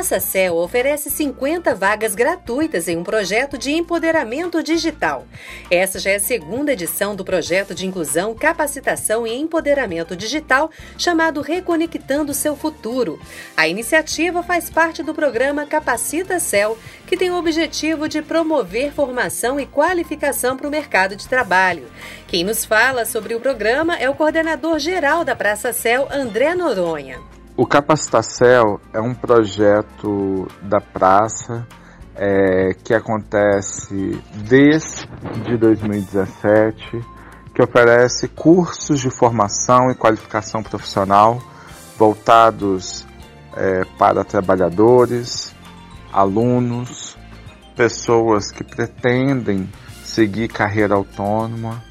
Praça Céu oferece 50 vagas gratuitas em um projeto de empoderamento digital. Essa já é a segunda edição do projeto de inclusão, capacitação e empoderamento digital chamado Reconectando Seu Futuro. A iniciativa faz parte do programa Capacita Céu, que tem o objetivo de promover formação e qualificação para o mercado de trabalho. Quem nos fala sobre o programa é o coordenador geral da Praça Céu, André Noronha. O Capacitacel é um projeto da praça é, que acontece desde 2017, que oferece cursos de formação e qualificação profissional voltados é, para trabalhadores, alunos, pessoas que pretendem seguir carreira autônoma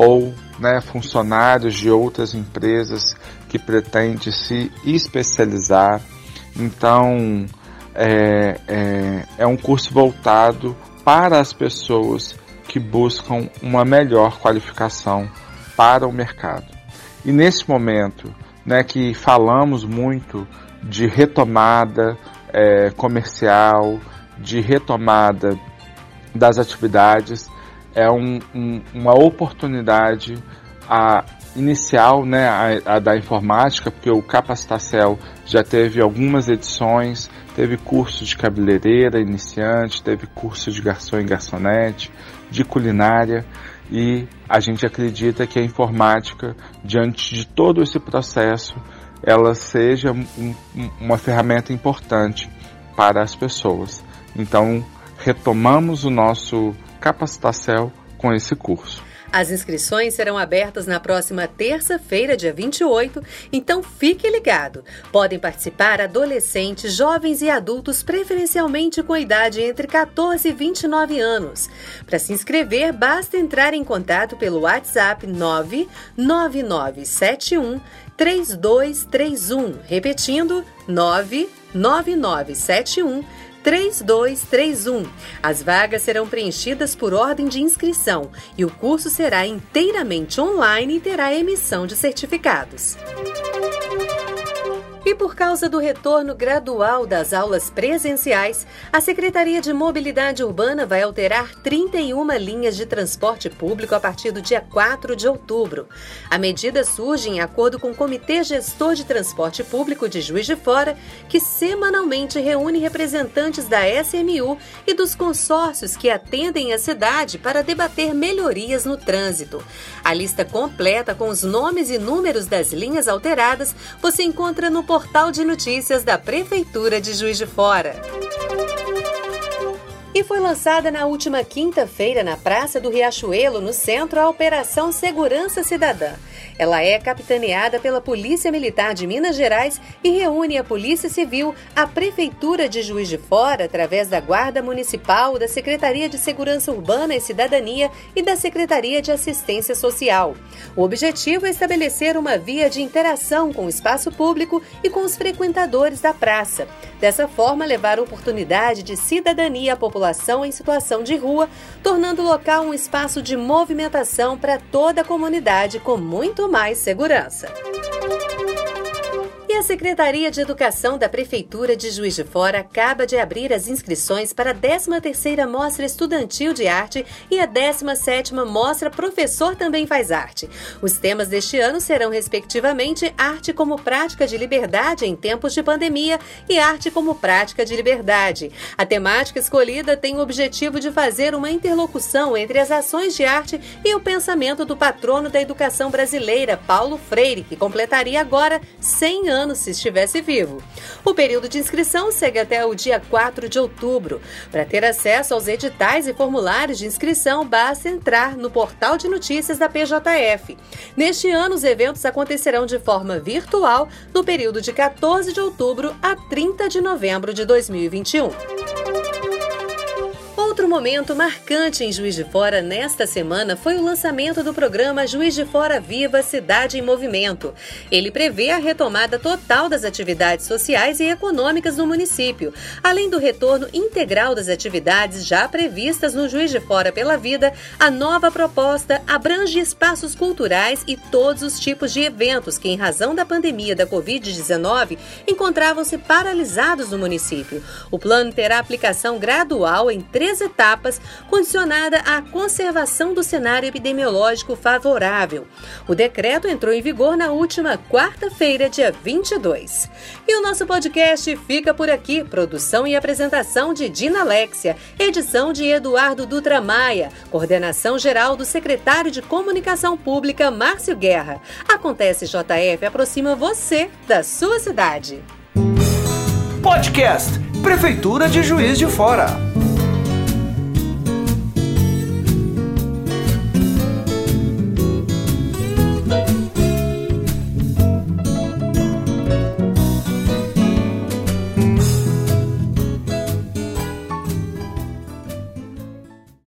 ou né, funcionários de outras empresas que pretende se especializar. Então, é, é, é um curso voltado para as pessoas que buscam uma melhor qualificação para o mercado. E nesse momento, né, que falamos muito de retomada é, comercial, de retomada das atividades, é um, um, uma oportunidade a inicial, né, a, a, da informática, porque o Capacitacel já teve algumas edições, teve curso de cabeleireira iniciante, teve curso de garçom e garçonete, de culinária, e a gente acredita que a informática, diante de todo esse processo, ela seja um, uma ferramenta importante para as pessoas. Então, retomamos o nosso Capacitacel com esse curso. As inscrições serão abertas na próxima terça-feira, dia 28, então fique ligado. Podem participar adolescentes, jovens e adultos, preferencialmente com idade entre 14 e 29 anos. Para se inscrever, basta entrar em contato pelo WhatsApp 99971 3231, repetindo 99971 3231. As vagas serão preenchidas por ordem de inscrição e o curso será inteiramente online e terá emissão de certificados. Por causa do retorno gradual das aulas presenciais, a Secretaria de Mobilidade Urbana vai alterar 31 linhas de transporte público a partir do dia 4 de outubro. A medida surge em acordo com o Comitê Gestor de Transporte Público de Juiz de Fora, que semanalmente reúne representantes da SMU e dos consórcios que atendem a cidade para debater melhorias no trânsito. A lista completa com os nomes e números das linhas alteradas você encontra no portal de notícias da Prefeitura de Juiz de Fora. E foi lançada na última quinta-feira na Praça do Riachuelo, no centro, a Operação Segurança Cidadã. Ela é capitaneada pela Polícia Militar de Minas Gerais e reúne a Polícia Civil, a Prefeitura de Juiz de Fora, através da Guarda Municipal, da Secretaria de Segurança Urbana e Cidadania e da Secretaria de Assistência Social. O objetivo é estabelecer uma via de interação com o espaço público e com os frequentadores da praça. Dessa forma, levar oportunidade de cidadania à população em situação de rua, tornando o local um espaço de movimentação para toda a comunidade com muito mais segurança. A Secretaria de Educação da Prefeitura de Juiz de Fora acaba de abrir as inscrições para a 13ª Mostra Estudantil de Arte e a 17ª Mostra Professor Também Faz Arte. Os temas deste ano serão, respectivamente, Arte como Prática de Liberdade em Tempos de Pandemia e Arte como Prática de Liberdade. A temática escolhida tem o objetivo de fazer uma interlocução entre as ações de arte e o pensamento do patrono da educação brasileira, Paulo Freire, que completaria agora 100 anos se estivesse vivo. O período de inscrição segue até o dia 4 de outubro. Para ter acesso aos editais e formulários de inscrição, basta entrar no portal de notícias da PJF. Neste ano, os eventos acontecerão de forma virtual no período de 14 de outubro a 30 de novembro de 2021 Outro momento marcante em Juiz de Fora nesta semana foi o lançamento do programa Juiz de Fora Viva Cidade em Movimento. Ele prevê a retomada total das atividades sociais e econômicas no município, além do retorno integral das atividades já previstas no Juiz de Fora pela Vida. A nova proposta abrange espaços culturais e todos os tipos de eventos que, em razão da pandemia da Covid-19, encontravam-se paralisados no município. O plano terá aplicação gradual em três etapas, condicionada à conservação do cenário epidemiológico favorável. O decreto entrou em vigor na última quarta-feira, dia 22. E o nosso podcast fica por aqui. Produção e apresentação de Dina Alexia, edição de Eduardo Dutra Maia, coordenação geral do secretário de Comunicação Pública, Márcio Guerra. Acontece JF aproxima você da sua cidade. Podcast Prefeitura de Juiz de Fora.